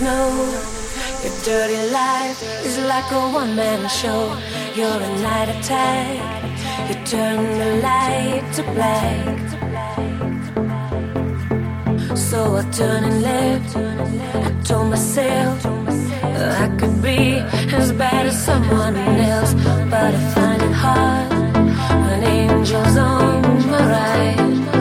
no know. Your dirty life is like a one man show. You're a night attack, you turn the light to black. So I turn and left. I told myself I could be as bad as someone else, but I find it hard when angels on my right.